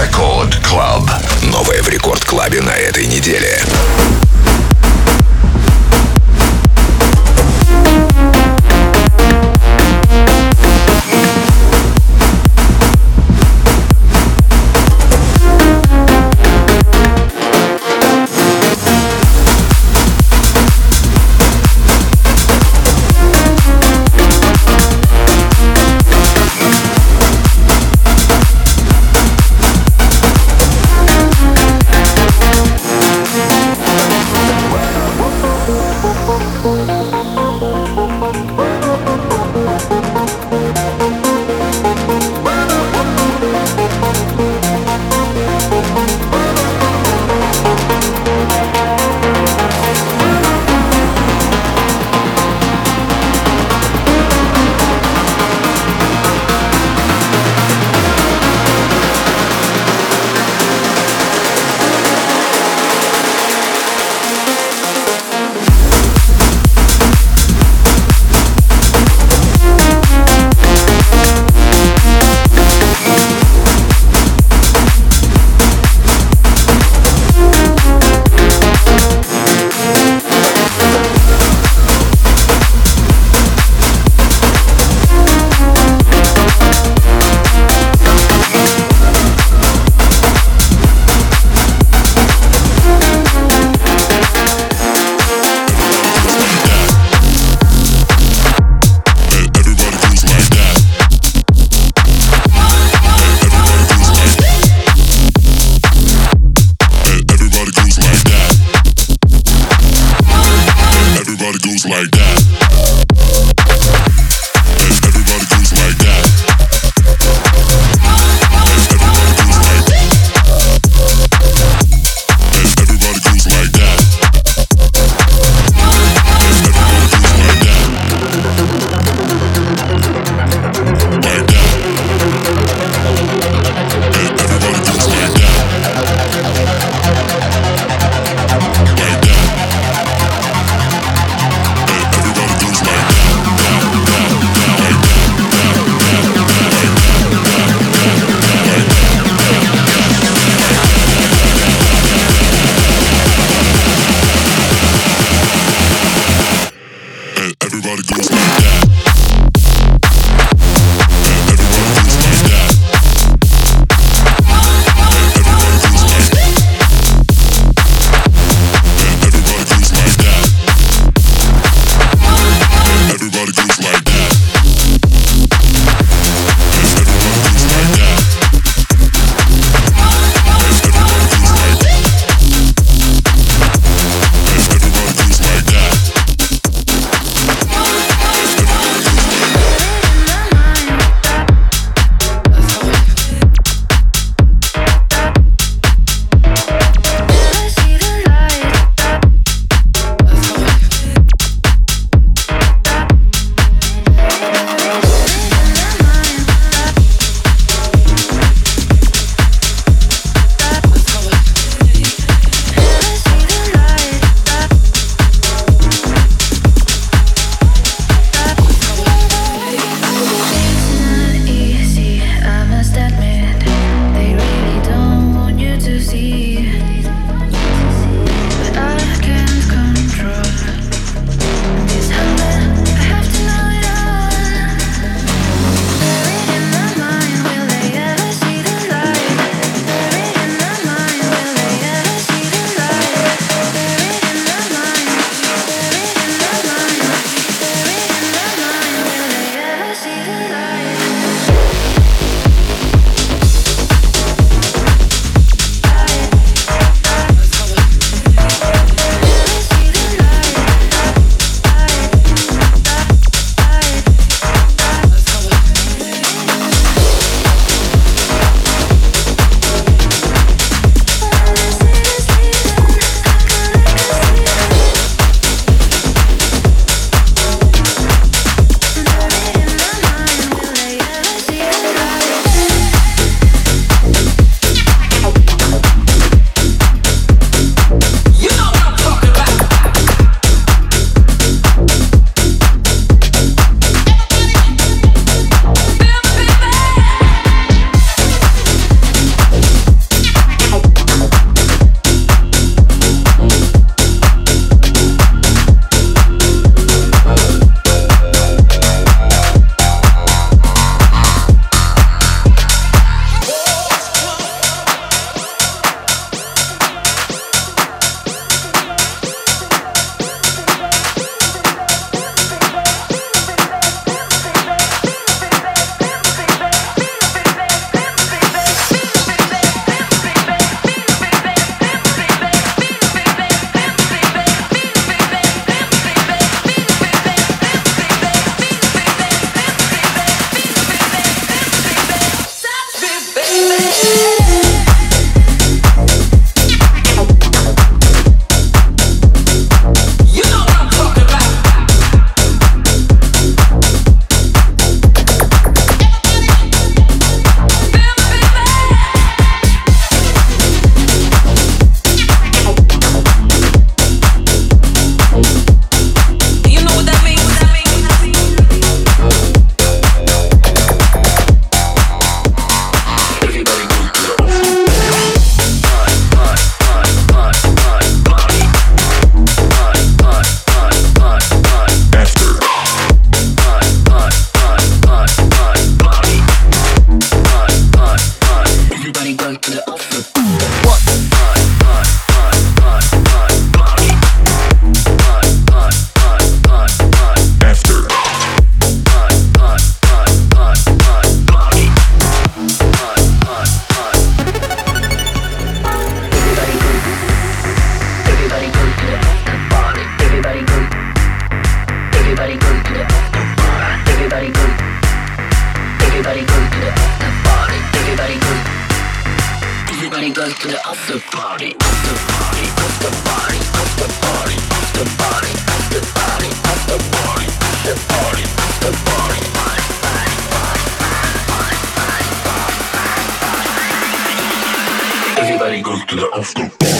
Рекорд Клаб. Новое в Рекорд Клабе на этой неделе. Everybody goes to the after party. After party, after party, after party, after party, after party, after party, after party, after party. Everybody goes to the after party.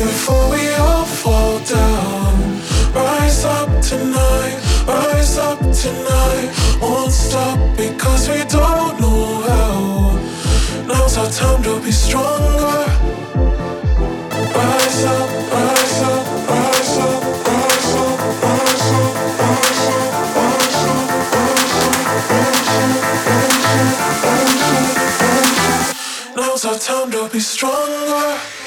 before we all fall down. Rise up tonight, rise up tonight. Won't stop because we don't know how. Now's our time to be stronger. Rise up, rise up, rise up, rise up, rise up, rise up, rise up, rise up, rise up, rise up. Now's our time to be stronger.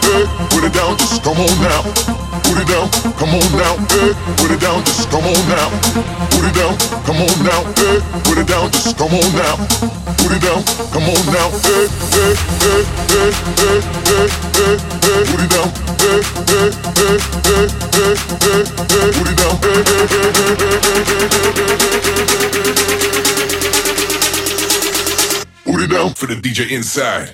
Hey, put it down, just come on now. Put it down, come on now, hey, put it down, just come on now. Put it down, come on now, hey, put it down, just come on now. Put it down, come on now, hey, hey, hey, hey, hey, hey, hey, hey, put it down, hey, hey, hey, hey, hey, hey, hey, put it down, hey, hey, hey, hey, hey, hey, hey, hey, hey, Put it down for the DJ inside.